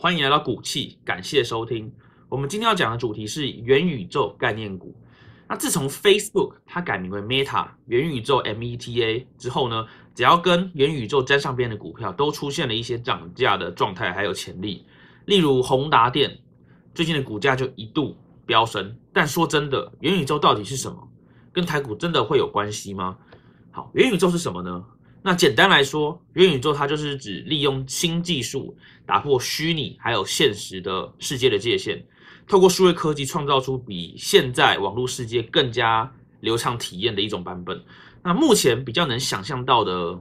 欢迎来到股气，感谢收听。我们今天要讲的主题是元宇宙概念股。那自从 Facebook 它改名为 Meta 元宇宙 META 之后呢，只要跟元宇宙沾上边的股票，都出现了一些涨价的状态，还有潜力。例如宏达电最近的股价就一度飙升。但说真的，元宇宙到底是什么？跟台股真的会有关系吗？好，元宇宙是什么呢？那简单来说，元宇宙它就是指利用新技术打破虚拟还有现实的世界的界限，透过数位科技创造出比现在网络世界更加流畅体验的一种版本。那目前比较能想象到的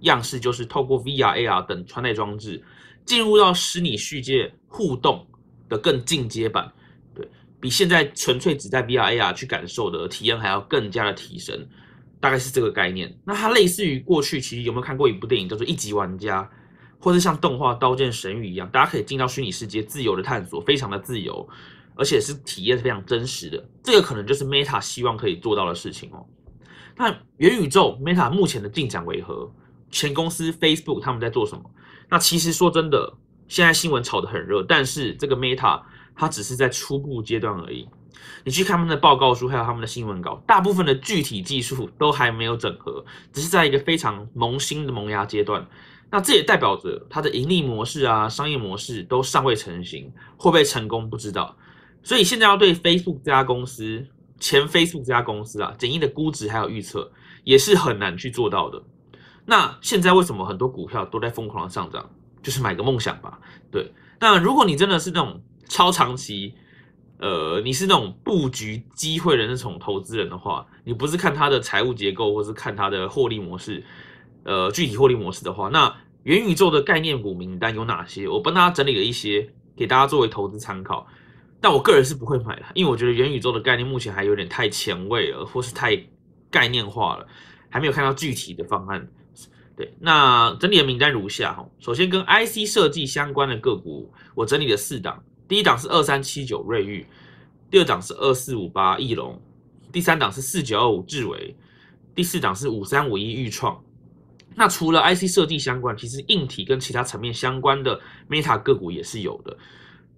样式，就是透过 VR、AR 等穿戴装置，进入到虚拟世界互动的更进阶版，对比现在纯粹只在 VR、AR 去感受的体验还要更加的提升。大概是这个概念。那它类似于过去，其实有没有看过一部电影叫做《一级玩家》，或是像动画《刀剑神域》一样，大家可以进到虚拟世界自由的探索，非常的自由，而且是体验是非常真实的。这个可能就是 Meta 希望可以做到的事情哦。那元宇宙 Meta 目前的进展为何？前公司 Facebook 他们在做什么？那其实说真的，现在新闻炒得很热，但是这个 Meta 它只是在初步阶段而已。你去看他们的报告书，还有他们的新闻稿，大部分的具体技术都还没有整合，只是在一个非常萌新的萌芽阶段。那这也代表着它的盈利模式啊、商业模式都尚未成型，会不会成功不知道。所以现在要对 Facebook 这家公司、前 Facebook 这家公司啊，简易的估值还有预测，也是很难去做到的。那现在为什么很多股票都在疯狂的上涨？就是买个梦想吧。对，那如果你真的是那种超长期，呃，你是那种布局机会的那种投资人的话，你不是看它的财务结构，或是看它的获利模式，呃，具体获利模式的话，那元宇宙的概念股名单有哪些？我帮大家整理了一些，给大家作为投资参考。但我个人是不会买的，因为我觉得元宇宙的概念目前还有点太前卫了，或是太概念化了，还没有看到具体的方案。对，那整理的名单如下哈，首先跟 IC 设计相关的个股，我整理了四档。第一档是二三七九瑞昱，第二档是二四五八翼龙，第三档是四九二五智维，第四档是五三五一裕创。那除了 IC 设计相关，其实硬体跟其他层面相关的 Meta 个股也是有的。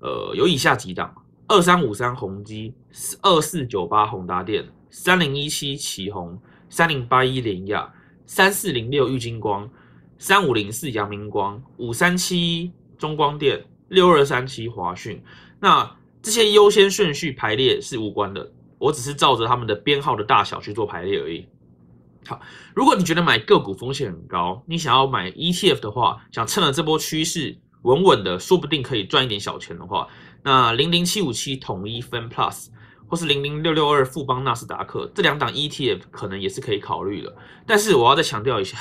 呃，有以下几档：二三五三宏基，二四九八宏达电，三零一七旗宏，三零八一联亚，三四零六玉金光，三五零四阳明光，五三七中光电。六二三七华讯，那这些优先顺序排列是无关的，我只是照着他们的编号的大小去做排列而已。好，如果你觉得买个股风险很高，你想要买 ETF 的话，想趁了这波趋势稳稳的，说不定可以赚一点小钱的话，那零零七五七统一分 Plus 或是零零六六二富邦纳斯达克这两档 ETF 可能也是可以考虑的。但是我要再强调一下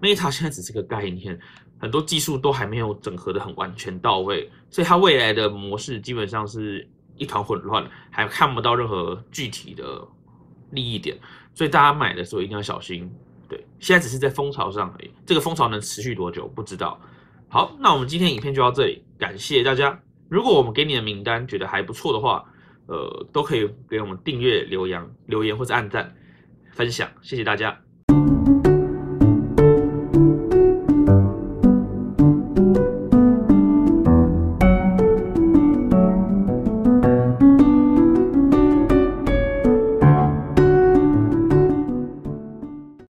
，Meta 现在只是个概念。很多技术都还没有整合的很完全到位，所以它未来的模式基本上是一团混乱，还看不到任何具体的利益点，所以大家买的时候一定要小心。对，现在只是在风潮上而已，这个风潮能持续多久不知道。好，那我们今天影片就到这里，感谢大家。如果我们给你的名单觉得还不错的话，呃，都可以给我们订阅、留言、留言或者按赞、分享，谢谢大家。